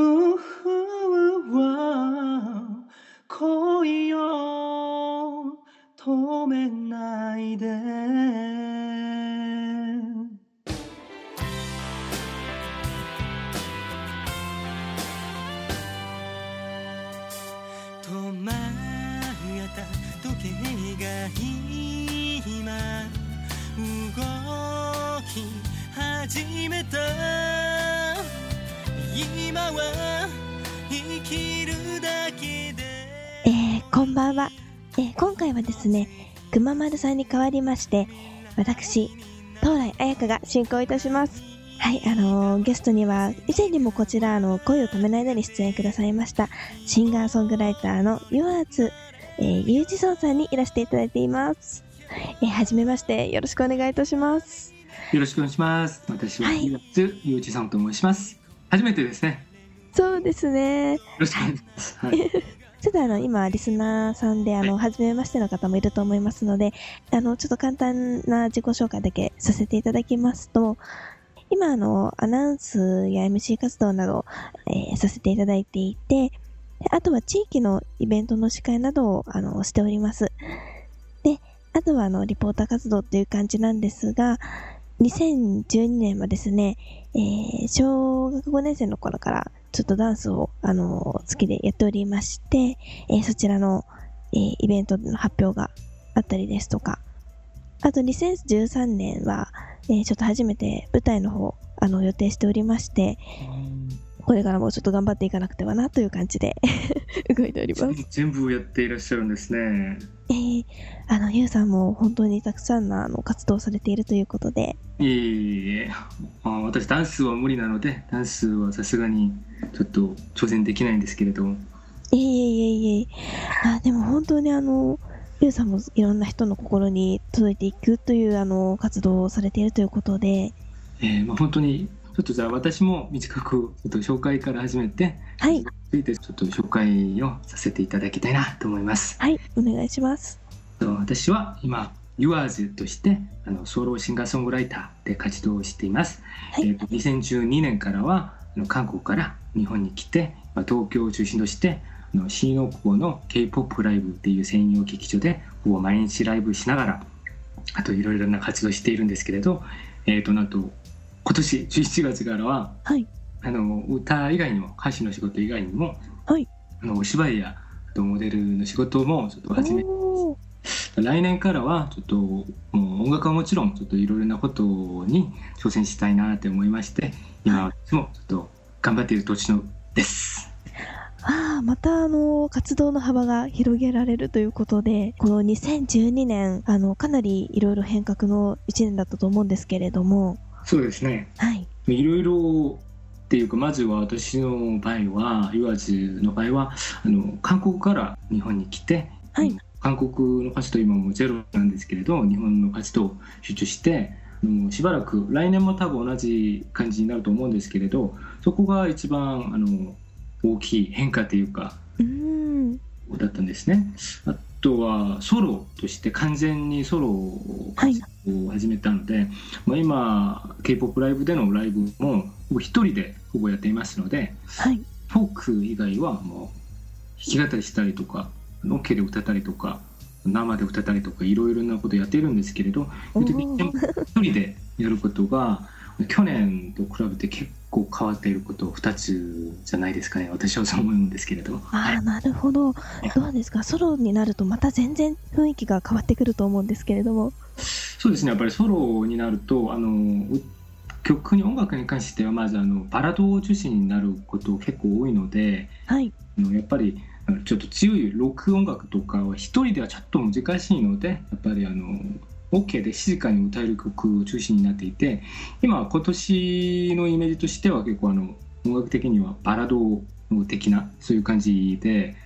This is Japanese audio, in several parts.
うふわ恋を止めないで止まった時計が今動き始めたえー、こんばんは。えー、今回はですね、くままるさんに代わりまして、私、東来彩香が進行いたします。はい、あのーゲストには、以前にもこちら、あの、恋を止めないでに出演くださいました、シンガーソングライターのユアーツ、えー、ゆうじそうさんにいらしていただいています。えー、はじめまして、よろしくお願いいたします。よろしくお願いします私ははい岩津ゆうちさんと申します初めてですねそうですね。はい、ちょっとあの、今、リスナーさんで、あの、は初めましての方もいると思いますので、あの、ちょっと簡単な自己紹介だけさせていただきますと、今、あの、アナウンスや MC 活動など、えーさせていただいていて、であとは地域のイベントの司会などを、あの、しております。で、あとは、あの、リポーター活動っていう感じなんですが、2012年はですね、えー小学5年生の頃からちょっとダンスを、あの好きでやっておりまして、えーそちらの、えーイベントの発表があったりですとか、あと2013年は、えーちょっと初めて舞台の方、あの、予定しておりまして、これからもちょっと頑張っていかなくてはなという感じで 動いております。全部やっていらっしゃるんですね。えー、あの、ゆうさんも本当にたくさんのあの活動をされているということで、いえいえあ私ダンスは無理なのでダンスはさすがにちょっと挑戦できないんですけれども。いえいえいえいえ。あ、でも本当にあの、ゆうさんもいろんな人の心に届いていくというあの活動をされているということで、えーまあ、本当にちょっとじゃあ私も短くちょっと紹介から始めてはい、ついてちょっと紹介をさせていただきたいなと思います。はい、お願いします。私は今 Yours としてあのソロシンガーソングライターで活動をしています。はいえーと2012年からはあの韓国から日本に来て、まあ、東京を中心としてあの新大久保の K-POP ライブっていう専用劇場でほぼ毎日ライブしながらあといろいろな活動をしているんですけれど、えー、となんと今年11月からははい、あの歌以外にも歌手の仕事以外にも、はい。あのお芝居やあとモデルの仕事もちょっと始め来年からはちょっともう音楽はもちろんちょっといろいろなことに挑戦したいなって思いまして今私もちょっと頑張っている途中のです。ああ、またあの、活動の幅が広げられるということで、この2012年、あの、かなりいろいろ変革の1年だったと思うんですけれども、そうですね。はい、いろいろっていうかまずは私の場合は岩津の場合はあの韓国から日本に来て、はい。韓国の活動今もうゼロなんですけれど日本の活動を集中してもうしばらく来年も多分同じ感じになると思うんですけれどそこが一番あの大きい変化というかうーん、だったんですね。あとはソロとして完全にソロ活動を始めたので、まあ、今 K-POP ライブでのライブも一人でほぼやっていますのではい、フォーク以外はもう弾き語りしたりとかオケで歌ったりとか生で歌ったりとかいろいろなことやっているんですけれどお一人でやることが去年と比べて結構変わっていること2つじゃないですかね私はそう思うんですけれど。ああ、なるほど。どうですか？ソロになるとまた全然雰囲気が変わってくると思うんですけれども。そうですねやっぱりソロになるとあのう曲に音楽に関してはまずあのバラードを中心になること結構多いのではい、やっぱりちょっと強いロック音楽とかは一人ではちょっと難しいのでやっぱりあの OK で静かに歌える曲を中心になっていて今今年のイメージとしては結構あの音楽的にはバラード的なそういう感じで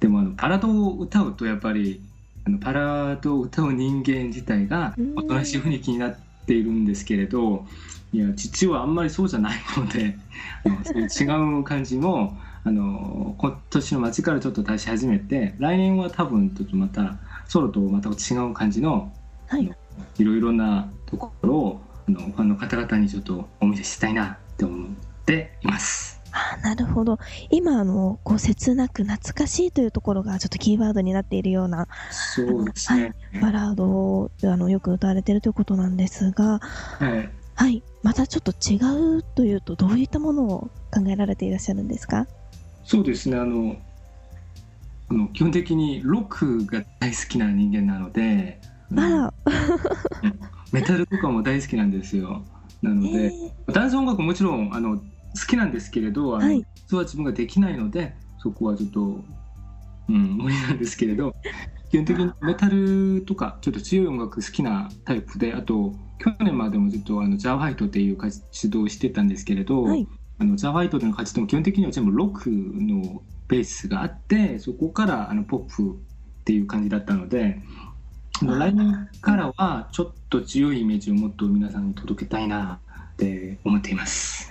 でもあのバラードを歌うとやっぱりあのバラードを歌う人間自体がおとなしい雰囲気になっているんですけれどいや父はあんまりそうじゃないのであのそういう違う感じもあの今年の末からちょっと出し始めて来年は多分ちょっとまたソロとまた違う感じのはい、いろいろなところをあのファンの方々にちょっとお見せしたいなって思っています。あーなるほど。今、あの、こう、切なく懐かしいというところがちょっとキーワードになっているような、そうですね。バラードをあのよく歌われているということなんですが、はい。はい。またちょっと違うというと、どういったものを考えられていらっしゃるんですか？そうですね。あの、あの基本的にロックが大好きな人間なので、あら、メタルとかも大好きなんですよ。なので、えダンス音楽ももちろんあの好きなんですけれど、あのはい。実は自分ができないので、そこはちょっと、うん、無理なんですけれど、基本的にメタルとかちょっと強い音楽好きなタイプで、あと去年までもずっとあのジャーファイトっていう活動をしてたんですけれど、はい。あのジャーファイトの活動も基本的には全部ロックのベースがあって、そこからあのポップっていう感じだったので、来年からはちょっと強いイメージをもっと皆さんに届けたいなって思っています。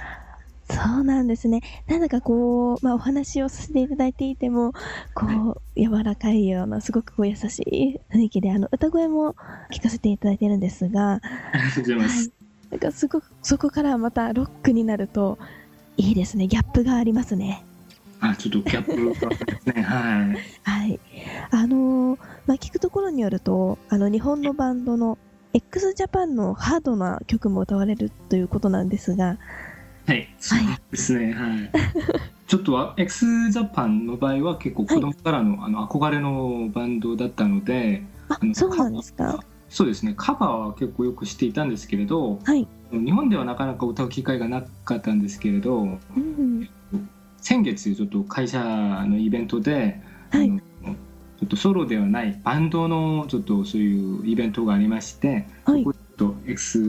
そうなんですね。なんだかこう、まあ、お話をさせていただいていても、こう、柔らかいような、すごくこう優しい雰囲気で、あの、歌声も聞かせていただいてるんですが、ありがとうございます。なんかすごく、そこからまたロックになると、いいですね。ギャップがありますね。あ、ちょっとギャップがですね。はい。はい。あのーまあ、聞くところによると、あの、日本のバンドの x ジャパンのハードな曲も歌われるということなんですが、はい。そうですね。はい。ちょっとは x ジャパンの場合は結構子供からの,、あの憧れのバンドだったので、ああの、そうなんですか？そうですね。カバーは結構よくしていたんですけれど、はい。日本ではなかなか歌う機会がなかったんですけれど、うん。先月ちょっと会社のイベントで、はいちょっとソロではないバンドのちょっとそういうイベントがありまして、はいそこでちょっと X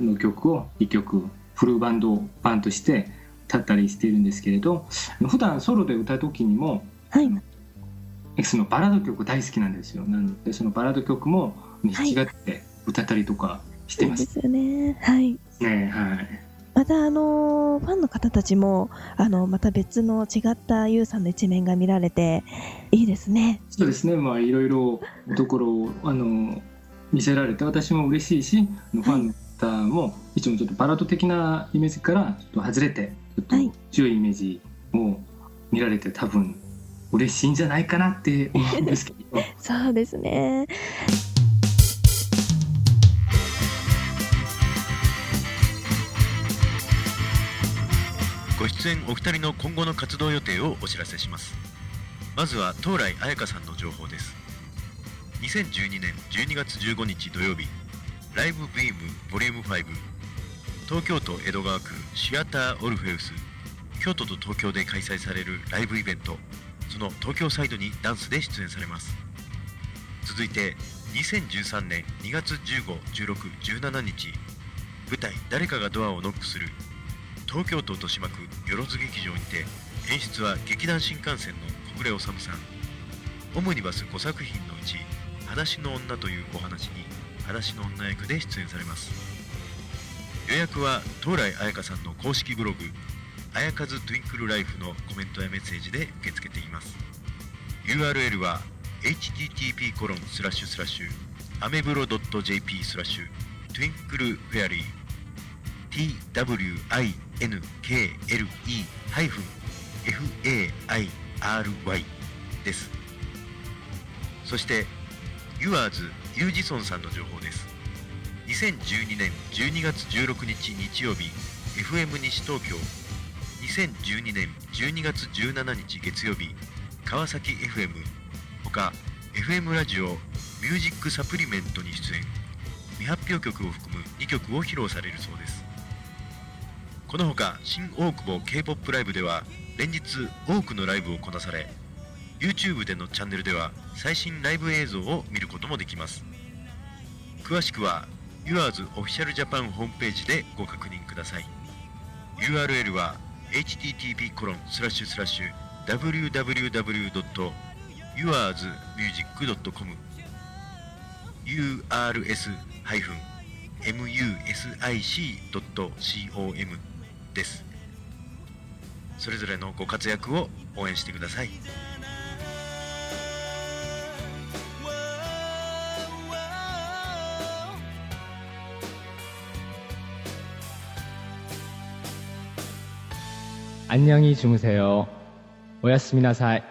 の曲を1曲フルバンド版として歌ったりしているんですけれど普段ソロで歌う時にもはい。X のバラード曲大好きなんですよなのでそのバラード曲も弾き語って歌ったりとかしてま。そうですすよね。はい。ねはいまた、あのーファンの方たちも、あの、また別の違ったユウさんの一面が見られて、いいですね。そうですねまあいろいろところをあの見せられて私も嬉しいしファンの方もいつもちょっとバラード的なイメージからちょっと外れてちょっとはい強いイメージを見られて多分嬉しいんじゃないかなって思うんですけど そうですね。出演お二人の今後の活動予定をお知らせします。まずは東来彩香さんの情報です。2012年12月15日土曜日ライブビームボリューム5東京都江戸川区シアターオルフェウス京都と東京で開催されるライブイベントその東京サイドにダンスで出演されます。続いて2013年2月151617日舞台「誰かがドアをノックする」東京都豊島区よろず劇場にて演出は劇団新幹線の小暮治さん。オムニバス5作品のうち「裸足の女」というお話に裸足の女役で出演されます。予約は東来彩香さんの公式ブログ「あやかず Twinkle Life」のコメントやメッセージで受け付けています。URL は http コロンスラッシュスラッシュアメブロ .jp スラッシュ Twinkle Fairy。Twinkle-fairy です。そしてユアーズユージソンさんの情報です。2012年12月16日日曜日 FM 西東京。2012年12月17日月曜日川崎 FM 他 FM ラジオミュージックサプリメントに出演。未発表曲を含む2曲を披露されるそうです。このほか新大久保 K-POP ライブでは連日多くのライブをこなされ YouTube でのチャンネルでは最新ライブ映像を見ることもできます。詳しくは Yours Official Japan ホームページでご確認ください。URL は http コロンスラッシュスラッシュ www.yoursmusic.com urs-music.com ですそれぞれのご活躍を応援してください 안녕히 주무세요. おやすみなさい。